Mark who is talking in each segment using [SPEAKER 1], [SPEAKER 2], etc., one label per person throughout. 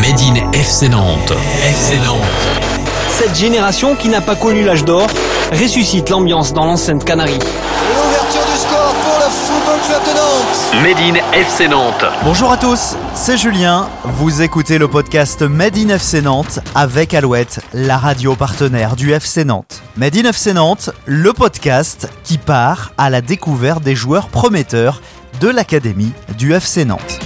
[SPEAKER 1] Made in FC Nantes. FC Nantes.
[SPEAKER 2] Cette génération qui n'a pas connu l'âge d'or ressuscite l'ambiance dans l'enceinte Canarie.
[SPEAKER 3] L'ouverture du score pour le Football Club de Nantes.
[SPEAKER 1] Made in FC Nantes.
[SPEAKER 4] Bonjour à tous, c'est Julien. Vous écoutez le podcast Made in FC Nantes avec Alouette, la radio partenaire du FC Nantes. Made in FC Nantes, le podcast qui part à la découverte des joueurs prometteurs de l'académie du FC Nantes.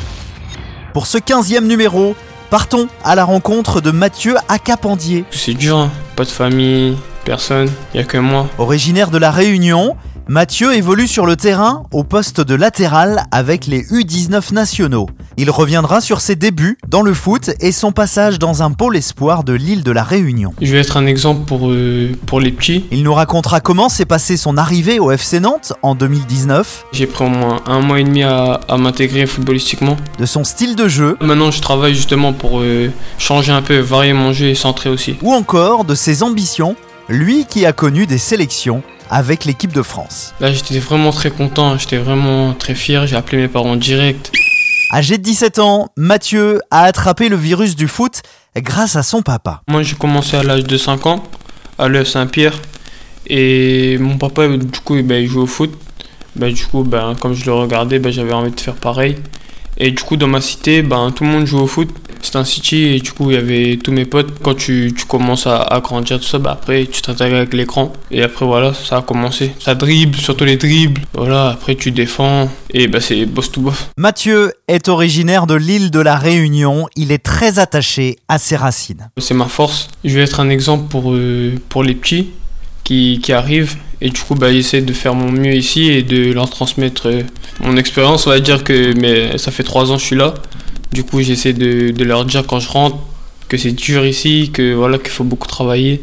[SPEAKER 4] Pour ce 15e numéro, partons à la rencontre de Mathieu Acapandier.
[SPEAKER 5] C'est dur, hein. pas de famille, personne, y a que moi.
[SPEAKER 4] Originaire de la Réunion, Mathieu évolue sur le terrain au poste de latéral avec les U19 nationaux. Il reviendra sur ses débuts dans le foot et son passage dans un pôle espoir de l'île de la Réunion.
[SPEAKER 5] Je vais être un exemple pour, euh, pour les petits.
[SPEAKER 4] Il nous racontera comment s'est passée son arrivée au FC Nantes en 2019,
[SPEAKER 5] J'ai pris au moins un mois et demi à, à m'intégrer footballistiquement.
[SPEAKER 4] de son style de jeu
[SPEAKER 5] Maintenant, je travaille justement pour euh, changer un peu, varier mon jeu et centrer aussi.
[SPEAKER 4] ou encore de ses ambitions, lui qui a connu des sélections avec l'équipe de France.
[SPEAKER 5] Là, j'étais vraiment très content, j'étais vraiment très fier. J'ai appelé mes parents direct.
[SPEAKER 4] Âgé de 17 ans, Mathieu a attrapé le virus du foot grâce à son papa.
[SPEAKER 5] Moi, j'ai commencé à l'âge de 5 ans à l'EF Saint-Pierre. Et mon papa, du coup, ben, il jouait au foot. Ben, du coup, ben, comme je le regardais, j'avais envie de faire pareil. Et du coup, dans ma cité, tout le monde jouait au foot. C'était un city et du coup, il y avait tous mes potes. Quand tu, tu commences à, à grandir, tout ça, ben, après, tu t'intègres avec l'écran. Et après, voilà, ça a commencé. Ça dribble, surtout les dribbles. Voilà, après, tu défends. Et ben, c'est boss to boss.
[SPEAKER 4] Mathieu est originaire de l'île de la Réunion, il est très attaché à ses racines.
[SPEAKER 5] C'est ma force. Je vais être un exemple pour, euh, pour les petits qui, qui arrivent. Et du coup, bah, j'essaie de faire mon mieux ici et de leur transmettre euh, mon expérience. On va dire que mais ça fait trois ans que je suis là. Du coup, j'essaie de, de leur dire quand je rentre que c'est dur ici, que voilà qu'il faut beaucoup travailler.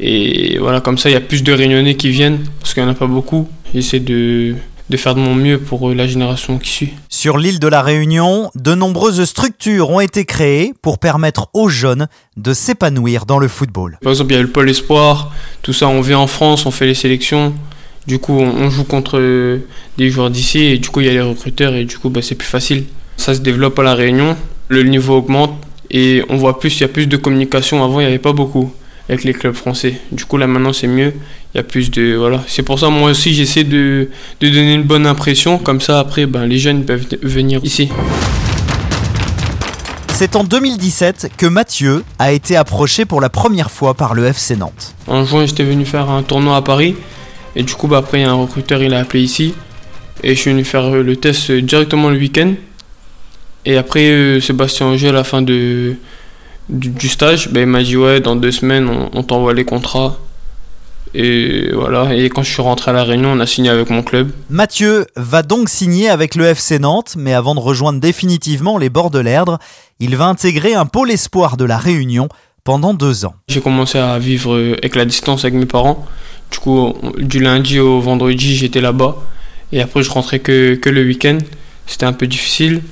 [SPEAKER 5] Et voilà, comme ça, il y a plus de réunionnais qui viennent, parce qu'il n'y en a pas beaucoup. J'essaie de, de faire de mon mieux pour euh, la génération qui suit.
[SPEAKER 4] Sur l'île de la Réunion, de nombreuses structures ont été créées pour permettre aux jeunes de s'épanouir dans le football.
[SPEAKER 5] Par exemple, il y a le pôle espoir, tout ça, on vient en France, on fait les sélections. Du coup, on, joue contre euh, des joueurs d'ici et du coup, il y a les recruteurs et du coup, bah, c'est plus facile. Ça se développe à La Réunion, le niveau augmente et on voit plus, il y a plus de communication. Avant, il n'y avait pas beaucoup avec les clubs français. Du coup, là, maintenant, c'est mieux. Il y a plus de. Voilà. C'est pour ça, moi aussi, j'essaie de, de donner une bonne impression. Comme ça, après, ben, les jeunes peuvent venir ici.
[SPEAKER 4] C'est en 2017 que Mathieu a été approché pour la première fois par le FC Nantes.
[SPEAKER 5] En juin, j'étais venu faire un tournoi à Paris. Et du coup, bah, après, il y a un recruteur, il a appelé ici. Et je suis venu faire le test directement le week-end. Et après, euh, Sébastien Auger, à la fin de, du, du stage, bah, il m'a dit Ouais, dans deux semaines, on, on t'envoie les contrats. Et voilà. Et quand je suis rentré à La Réunion, on a signé avec mon club.
[SPEAKER 4] Mathieu va donc signer avec le FC Nantes, mais avant de rejoindre définitivement les bords de l'Erdre, il va intégrer un pôle espoir de la Réunion pendant deux ans.
[SPEAKER 5] J'ai commencé à vivre euh, avec la distance avec mes parents. Du coup, du lundi au vendredi, j'étais là-bas. Et après, je rentrais que, que le week-end. C'était un peu difficile.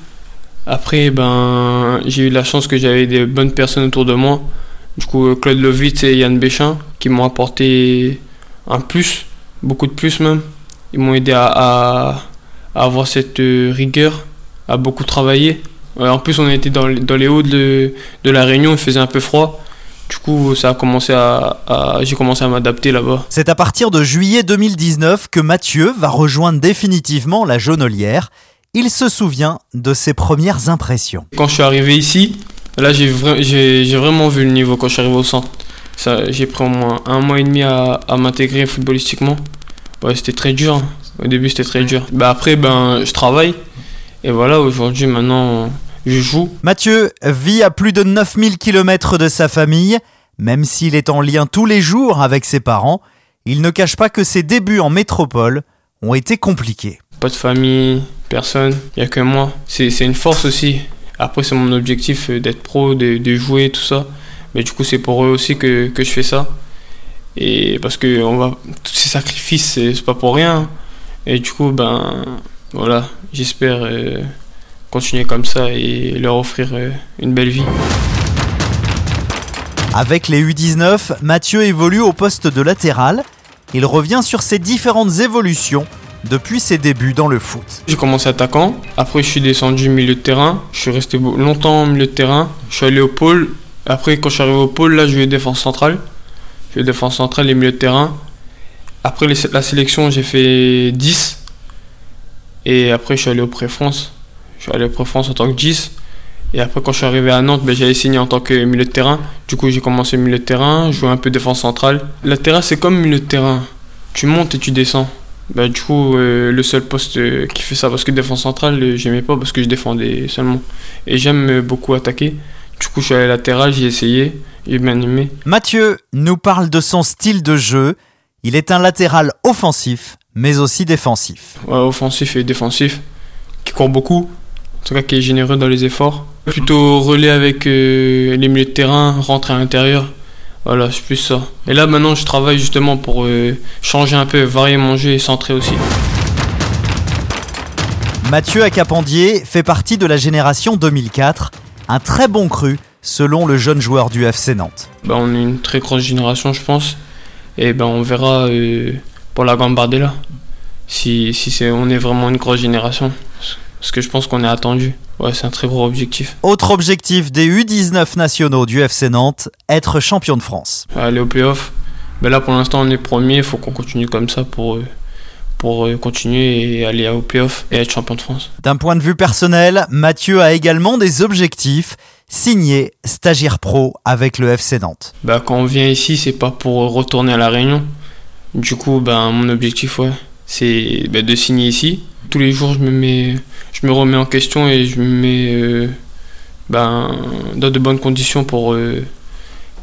[SPEAKER 5] Après, ben, j'ai eu la chance que j'avais des bonnes personnes autour de moi. Du coup, euh, Claude Lovitz et Yann Béchin qui m'ont apporté un plus, beaucoup de plus même. Ils m'ont aidé à, avoir cette euh, rigueur, à beaucoup travailler. Ouais, En plus, on était dans, dans les hauts de, la Réunion, il faisait un peu froid. Du coup, ça a commencé à- j'ai commencé à m'adapter là-bas.
[SPEAKER 4] C'est à partir de juillet 2019 que Mathieu va rejoindre définitivement la jaunelière. Il se souvient de ses premières impressions.
[SPEAKER 5] Quand je suis arrivé ici, là, j'ai, vra- j'ai, j'ai vraiment vu le niveau quand je suis arrivé au centre. Ça, j'ai pris au moins un mois et demi à, à m'intégrer footballistiquement. Ouais, c'était très dur. hein. Au début, c'était très dur. Bah, après, ben, je travaille. Et voilà, aujourd'hui, maintenant, je joue.
[SPEAKER 4] Mathieu vit à plus de 9000 km de sa famille. Même s'il est en lien tous les jours avec ses parents, il ne cache pas que ses débuts en métropole ont été compliqués.
[SPEAKER 5] Pas de famille, personne, il n'y a que moi. C'est, une force aussi. Après, c'est mon objectif euh, d'être pro, de, de jouer, tout ça. Mais du coup, c'est pour eux aussi que, que je fais ça. Et parce que on va, tous ces sacrifices, c'est pas pour rien. Et du coup, ben voilà, j'espère euh, continuer comme ça et leur offrir euh, une belle vie.
[SPEAKER 4] Avec les U19, Mathieu évolue au poste de latéral. Il revient sur ses différentes évolutions depuis ses débuts dans le foot.
[SPEAKER 5] J'ai commencé attaquant, après je suis descendu milieu de terrain, je suis resté longtemps au milieu de terrain, je suis allé au pôle, après quand je suis arrivé au pôle, là je jouais défense centrale, je jouais défense centrale et milieu de terrain. Après la sélection j'ai fait 10, et après je suis allé au Pré-France, je suis allé au Pré-France en tant que 10. Et après, quand je suis arrivé à Nantes, ben, j'avais signé en tant que milieu de terrain. Du coup, j'ai commencé milieu de terrain, joué un peu défense centrale. La terrasse, c'est comme milieu de terrain. Tu montes et tu descends. Ben, du coup, euh, le seul poste euh, qui fait ça, parce que défense centrale, euh, j'aimais pas parce que je défendais seulement. Et j'aime beaucoup attaquer. Du coup, je suis allé latéral, j'ai essayé, j'ai bien aimé.
[SPEAKER 4] Mathieu nous parle de son style de jeu. Il est un latéral offensif, mais aussi défensif.
[SPEAKER 5] Ouais, offensif et défensif, qui court beaucoup, en tout cas qui est généreux dans les efforts. Plutôt relais avec les milieux de terrain, rentrer à l'intérieur. Voilà, c'est plus ça. Et là maintenant je travaille justement pour euh, changer un peu, varier mon jeu et centrer aussi.
[SPEAKER 4] Mathieu Acapandier fait partie de la génération 2004, un très bon cru selon le jeune joueur du FC Nantes.
[SPEAKER 5] Ben, on est une très grosse génération je pense. Et ben on verra euh, pour la Gambardella si, si c'est, on est vraiment une grosse génération. Parce que je pense qu'on est attendu. Ouais, c'est un très gros objectif.
[SPEAKER 4] Autre objectif des U19 nationaux du FC Nantes, être champion de France.
[SPEAKER 5] Aller au playoff. Ben là, pour l'instant, on est premier. Il faut qu'on continue comme ça pour, euh, pour euh, continuer et aller au playoff et être champion de France.
[SPEAKER 4] D'un point de vue personnel, Mathieu a également des objectifs. Signer stagiaire pro avec le FC Nantes.
[SPEAKER 5] Ben, quand on vient ici, c'est pas pour retourner à la Réunion. Du coup, ben, mon objectif, ouais, c'est ben, de signer ici. Tous les jours, je me mets je me remets en question et je me mets euh, ben, dans de bonnes conditions pour, euh,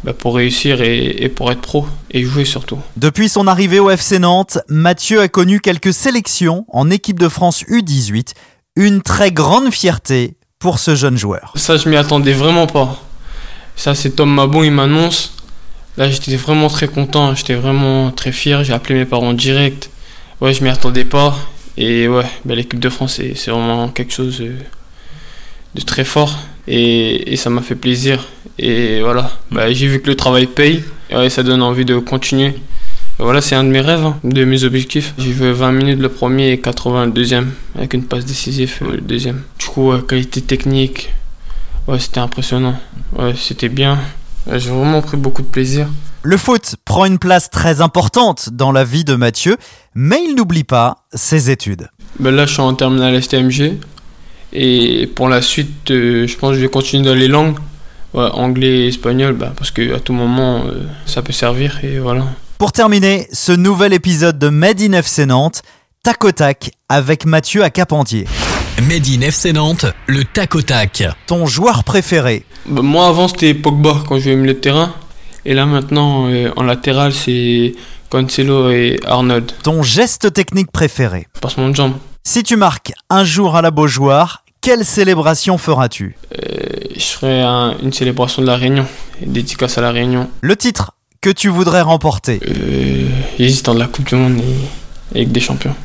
[SPEAKER 5] ben, pour réussir et, pour être pro et jouer surtout.
[SPEAKER 4] Depuis son arrivée au FC Nantes, Mathieu a connu quelques sélections en équipe de France U18, une très grande fierté pour ce jeune joueur.
[SPEAKER 5] Ça, je m'y attendais vraiment pas. Ça, c'est Tom Mabon, il m'annonce. Là, j'étais vraiment très content, j'étais vraiment très fier. J'ai appelé mes parents direct. Ouais, je m'y attendais pas. Et ouais, bah, l'équipe de France, c'est vraiment quelque chose de, très fort. Et, ça m'a fait plaisir. Et voilà, bah, j'ai vu que le travail paye. Et ça donne envie de continuer. voilà, c'est un de mes rêves, hein, de mes objectifs. J'ai joué 20 minutes le premier et 80 le deuxième, avec une passe décisive le deuxième. Du coup, qualité technique, ouais, c'était impressionnant. Ouais, c'était bien. J'ai vraiment pris beaucoup de plaisir.
[SPEAKER 4] Le foot prend une place très importante dans la vie de Mathieu, mais il n'oublie pas ses études.
[SPEAKER 5] Ben là, je suis en terminale STMG. Et pour la suite, euh, je pense que je vais continuer dans les langues. anglais et espagnol, bah, parce qu'à tout moment, euh, ça peut servir. Et voilà.
[SPEAKER 4] Pour terminer ce nouvel épisode de Made in FC Nantes, tac au tac avec Mathieu à Capendier.
[SPEAKER 1] Made in FC Nantes, le tac au tac.
[SPEAKER 4] Ton joueur préféré
[SPEAKER 5] bah, Moi, avant, c'était Pogba quand je jouais milieu de terrain. Et là maintenant, euh, en latéral, c'est Cancelo et Arnold.
[SPEAKER 4] Ton geste technique préféré
[SPEAKER 5] Passe mon jambe.
[SPEAKER 4] Si tu marques un jour à la Beaujoire, quelle célébration feras-tu
[SPEAKER 5] euh, Je ferai une célébration de la Réunion, une dédicace à la Réunion.
[SPEAKER 4] Le titre que tu voudrais remporter
[SPEAKER 5] euh, J'hésite entre la Coupe du Monde et, et des Champions.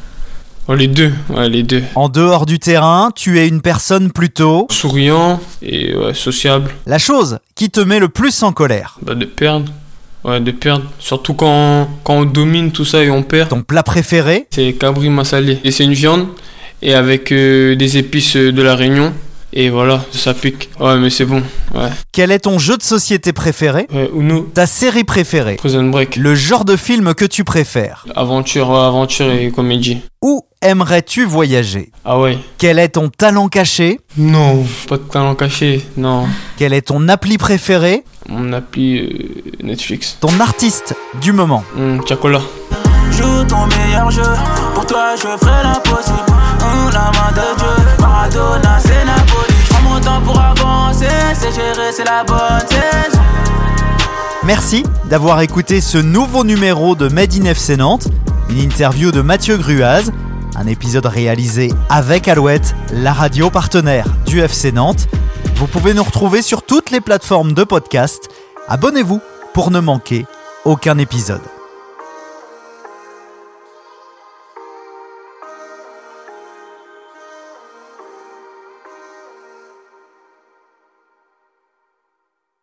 [SPEAKER 5] Oh, les deux, ouais, les deux.
[SPEAKER 4] En dehors du terrain, tu es une personne plutôt
[SPEAKER 5] souriant et sociable.
[SPEAKER 4] La chose qui te met le plus en colère
[SPEAKER 5] bah, De perdre. Ouais, de perdre. Surtout quand, quand on domine tout ça et on perd.
[SPEAKER 4] Ton plat préféré
[SPEAKER 5] C'est cabri massalé. Et c'est une viande et avec euh, des épices de la Réunion. Et voilà, ça pique. Ouais, mais c'est bon. Ouais.
[SPEAKER 4] Quel est ton jeu de société préféré
[SPEAKER 5] ouais, Uno.
[SPEAKER 4] Ta série préférée
[SPEAKER 5] Prison Break.
[SPEAKER 4] Le genre de film que tu préfères
[SPEAKER 5] Aventure, aventure et comédie.
[SPEAKER 4] Où aimerais-tu voyager
[SPEAKER 5] Ah ouais.
[SPEAKER 4] Quel est ton talent caché
[SPEAKER 5] Non, pas de talent caché, non.
[SPEAKER 4] Quel est ton appli préféré
[SPEAKER 5] Mon appli euh, Netflix.
[SPEAKER 4] Ton artiste du moment
[SPEAKER 5] mmh.
[SPEAKER 6] Joue ton meilleur jeu, pour toi je ferai l'impossible.
[SPEAKER 4] Merci d'avoir écouté ce nouveau numéro de Made in FC Nantes, une interview de Mathieu Gruaz. Un épisode réalisé avec Alouette, la radio partenaire du FC Nantes. Vous pouvez nous retrouver sur toutes les plateformes de podcast. Abonnez-vous pour ne manquer aucun épisode.